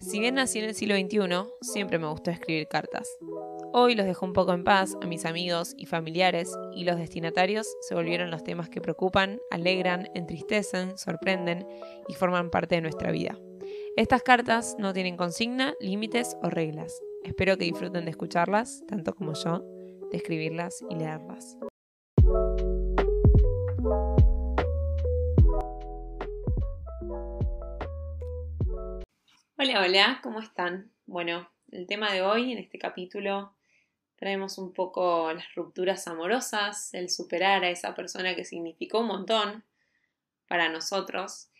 Si bien nací en el siglo XXI, siempre me gustó escribir cartas. Hoy los dejo un poco en paz a mis amigos y familiares y los destinatarios se volvieron los temas que preocupan, alegran, entristecen, sorprenden y forman parte de nuestra vida. Estas cartas no tienen consigna, límites o reglas. Espero que disfruten de escucharlas, tanto como yo, de escribirlas y leerlas. Hola, hola, ¿cómo están? Bueno, el tema de hoy, en este capítulo, traemos un poco las rupturas amorosas, el superar a esa persona que significó un montón para nosotros.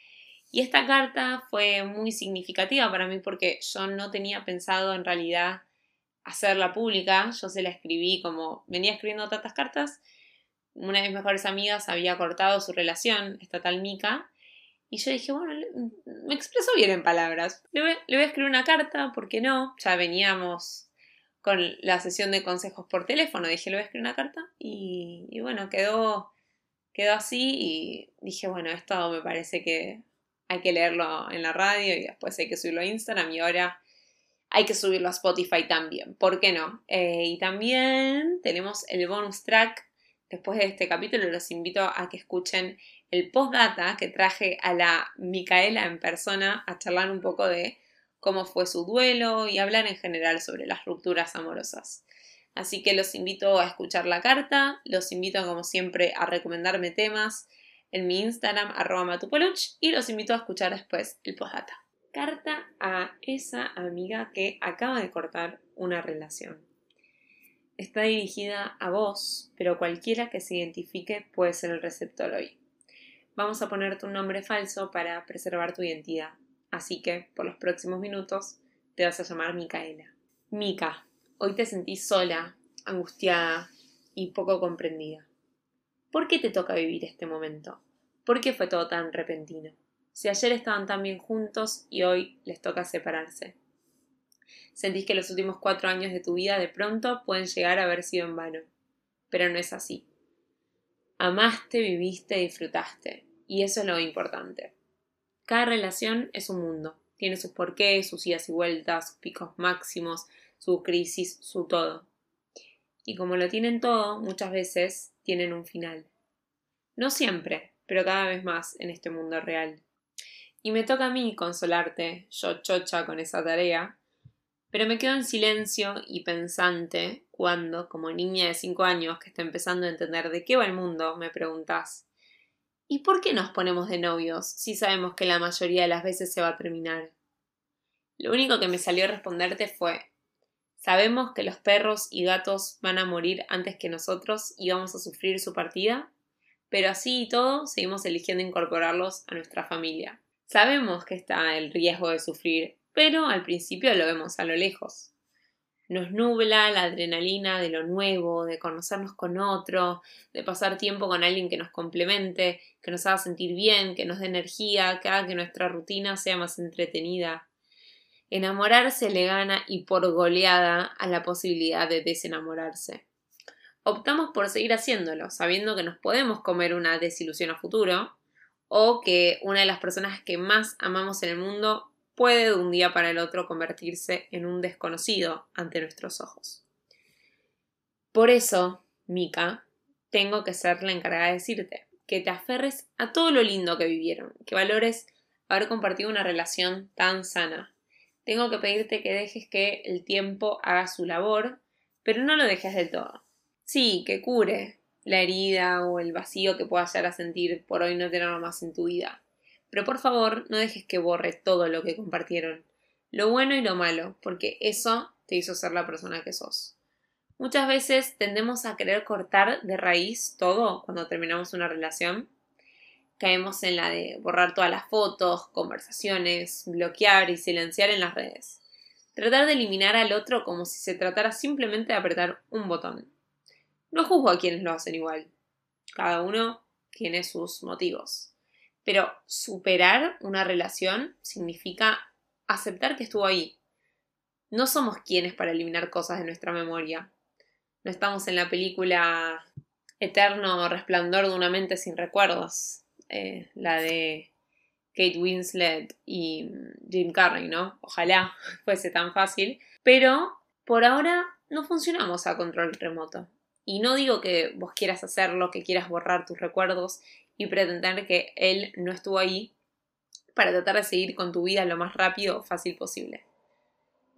Y esta carta fue muy significativa para mí porque yo no tenía pensado en realidad hacerla pública, yo se la escribí como venía escribiendo tantas cartas, una de mis mejores amigas había cortado su relación, esta tal Mica, y yo dije, bueno, me expreso bien en palabras. Le voy, a escribir una carta, ¿por qué no? Ya veníamos con la sesión de consejos por teléfono. Dije, le voy a escribir una carta. Y, bueno, quedó, quedó así. Y dije, bueno, esto me parece que hay que leerlo en la radio y después hay que subirlo a Instagram. Y ahora hay que subirlo a Spotify también. ¿Por qué no? Eh, y también tenemos el bonus track. Después de este capítulo los invito a que escuchen el postdata que traje a la Micaela en persona a charlar un poco de cómo fue su duelo y hablar en general sobre las rupturas amorosas. Así que los invito a escuchar la carta, los invito como siempre a recomendarme temas en mi Instagram arroba matupoluch y los invito a escuchar después el postdata. Carta a esa amiga que acaba de cortar una relación. Está dirigida a vos, pero cualquiera que se identifique puede ser el receptor hoy vamos a ponerte un nombre falso para preservar tu identidad. Así que, por los próximos minutos, te vas a llamar Micaela. Mica, hoy te sentís sola, angustiada y poco comprendida. ¿Por qué te toca vivir este momento? ¿Por qué fue todo tan repentino? Si ayer estaban tan bien juntos y hoy les toca separarse. Sentís que los últimos cuatro años de tu vida de pronto pueden llegar a haber sido en vano. Pero no es así. Amaste, viviste, disfrutaste. Y eso es lo importante. Cada relación es un mundo. Tiene sus porqués, sus idas y vueltas, sus picos máximos, su crisis, su todo. Y como lo tienen todo, muchas veces tienen un final. No siempre, pero cada vez más en este mundo real. Y me toca a mí consolarte, yo chocha con esa tarea, pero me quedo en silencio y pensante cuando, como niña de cinco años que está empezando a entender de qué va el mundo, me preguntas ¿Y por qué nos ponemos de novios si sabemos que la mayoría de las veces se va a terminar? Lo único que me salió a responderte fue ¿Sabemos que los perros y gatos van a morir antes que nosotros y vamos a sufrir su partida? Pero así y todo seguimos eligiendo incorporarlos a nuestra familia. Sabemos que está el riesgo de sufrir pero al principio lo vemos a lo lejos. Nos nubla la adrenalina de lo nuevo, de conocernos con otro, de pasar tiempo con alguien que nos complemente, que nos haga sentir bien, que nos dé energía, que haga que nuestra rutina sea más entretenida. Enamorarse le gana y por goleada a la posibilidad de desenamorarse. Optamos por seguir haciéndolo, sabiendo que nos podemos comer una desilusión a futuro, o que una de las personas que más amamos en el mundo puede de un día para el otro convertirse en un desconocido ante nuestros ojos. Por eso, Mika, tengo que ser la encargada de decirte que te aferres a todo lo lindo que vivieron, que valores haber compartido una relación tan sana. Tengo que pedirte que dejes que el tiempo haga su labor, pero no lo dejes del todo. Sí, que cure la herida o el vacío que puedas llegar a sentir por hoy no tenerlo más en tu vida. Pero por favor, no dejes que borre todo lo que compartieron, lo bueno y lo malo, porque eso te hizo ser la persona que sos. Muchas veces tendemos a querer cortar de raíz todo cuando terminamos una relación. Caemos en la de borrar todas las fotos, conversaciones, bloquear y silenciar en las redes. Tratar de eliminar al otro como si se tratara simplemente de apretar un botón. No juzgo a quienes lo hacen igual. Cada uno tiene sus motivos. Pero superar una relación significa aceptar que estuvo ahí. No somos quienes para eliminar cosas de nuestra memoria. No estamos en la película Eterno Resplandor de una mente sin recuerdos, eh, la de Kate Winslet y Jim Carrey, ¿no? Ojalá fuese tan fácil. Pero por ahora no funcionamos a control remoto. Y no digo que vos quieras hacerlo, que quieras borrar tus recuerdos y pretender que él no estuvo ahí para tratar de seguir con tu vida lo más rápido o fácil posible.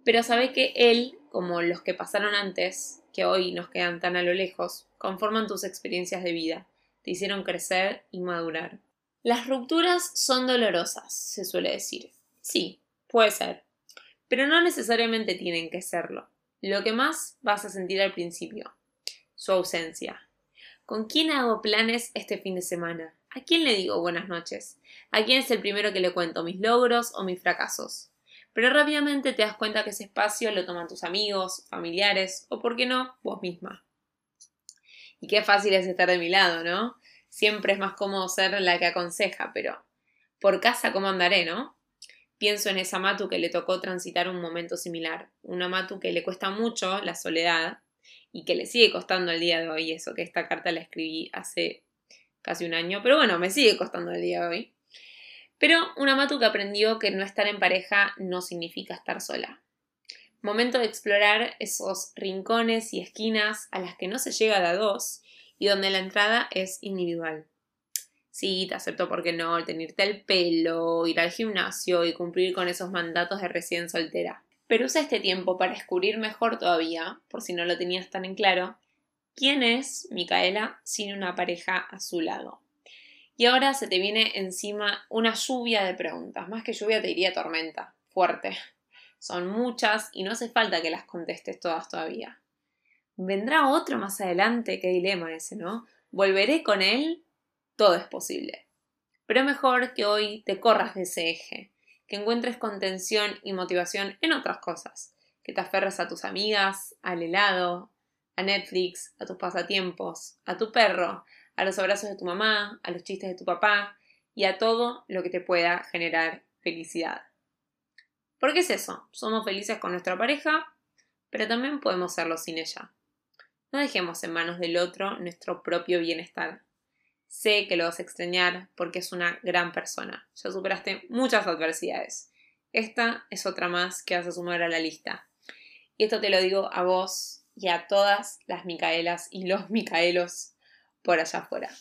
Pero sabés que él, como los que pasaron antes, que hoy nos quedan tan a lo lejos, conforman tus experiencias de vida, te hicieron crecer y madurar. Las rupturas son dolorosas, se suele decir. Sí, puede ser, pero no necesariamente tienen que serlo. Lo que más vas a sentir al principio, su ausencia. ¿Con quién hago planes este fin de semana? ¿A quién le digo buenas noches? ¿A quién es el primero que le cuento mis logros o mis fracasos? Pero rápidamente te das cuenta que ese espacio lo toman tus amigos, familiares o, por qué no, vos misma. Y qué fácil es estar de mi lado, ¿no? Siempre es más cómodo ser la que aconseja, pero por casa, ¿cómo andaré, no? Pienso en esa Matu que le tocó transitar un momento similar, una Matu que le cuesta mucho la soledad y que le sigue costando el día de hoy, eso que esta carta la escribí hace casi un año, pero bueno, me sigue costando el día de hoy. Pero una Matu que aprendió que no estar en pareja no significa estar sola. Momento de explorar esos rincones y esquinas a las que no se llega de a dos y donde la entrada es individual. Sí, te acepto porque no, el tenerte el pelo, ir al gimnasio y cumplir con esos mandatos de recién soltera. Pero usa este tiempo para descubrir mejor todavía, por si no lo tenías tan en claro, quién es Micaela sin una pareja a su lado. Y ahora se te viene encima una lluvia de preguntas, más que lluvia te diría tormenta, fuerte. Son muchas y no hace falta que las contestes todas todavía. Vendrá otro más adelante, qué dilema ese, ¿no? Volveré con él, todo es posible. Pero mejor que hoy te corras de ese eje, encuentres contención y motivación en otras cosas, que te aferres a tus amigas, al helado, a Netflix, a tus pasatiempos, a tu perro, a los abrazos de tu mamá, a los chistes de tu papá y a todo lo que te pueda generar felicidad. Porque es eso, somos felices con nuestra pareja, pero también podemos serlo sin ella. No dejemos en manos del otro nuestro propio bienestar. Sé que lo vas a extrañar porque es una gran persona. Ya superaste muchas adversidades. Esta es otra más que vas a sumar a la lista. Y esto te lo digo a vos y a todas las Micaelas y los Micaelos por allá afuera.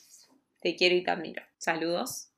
Te quiero y te admiro. Saludos.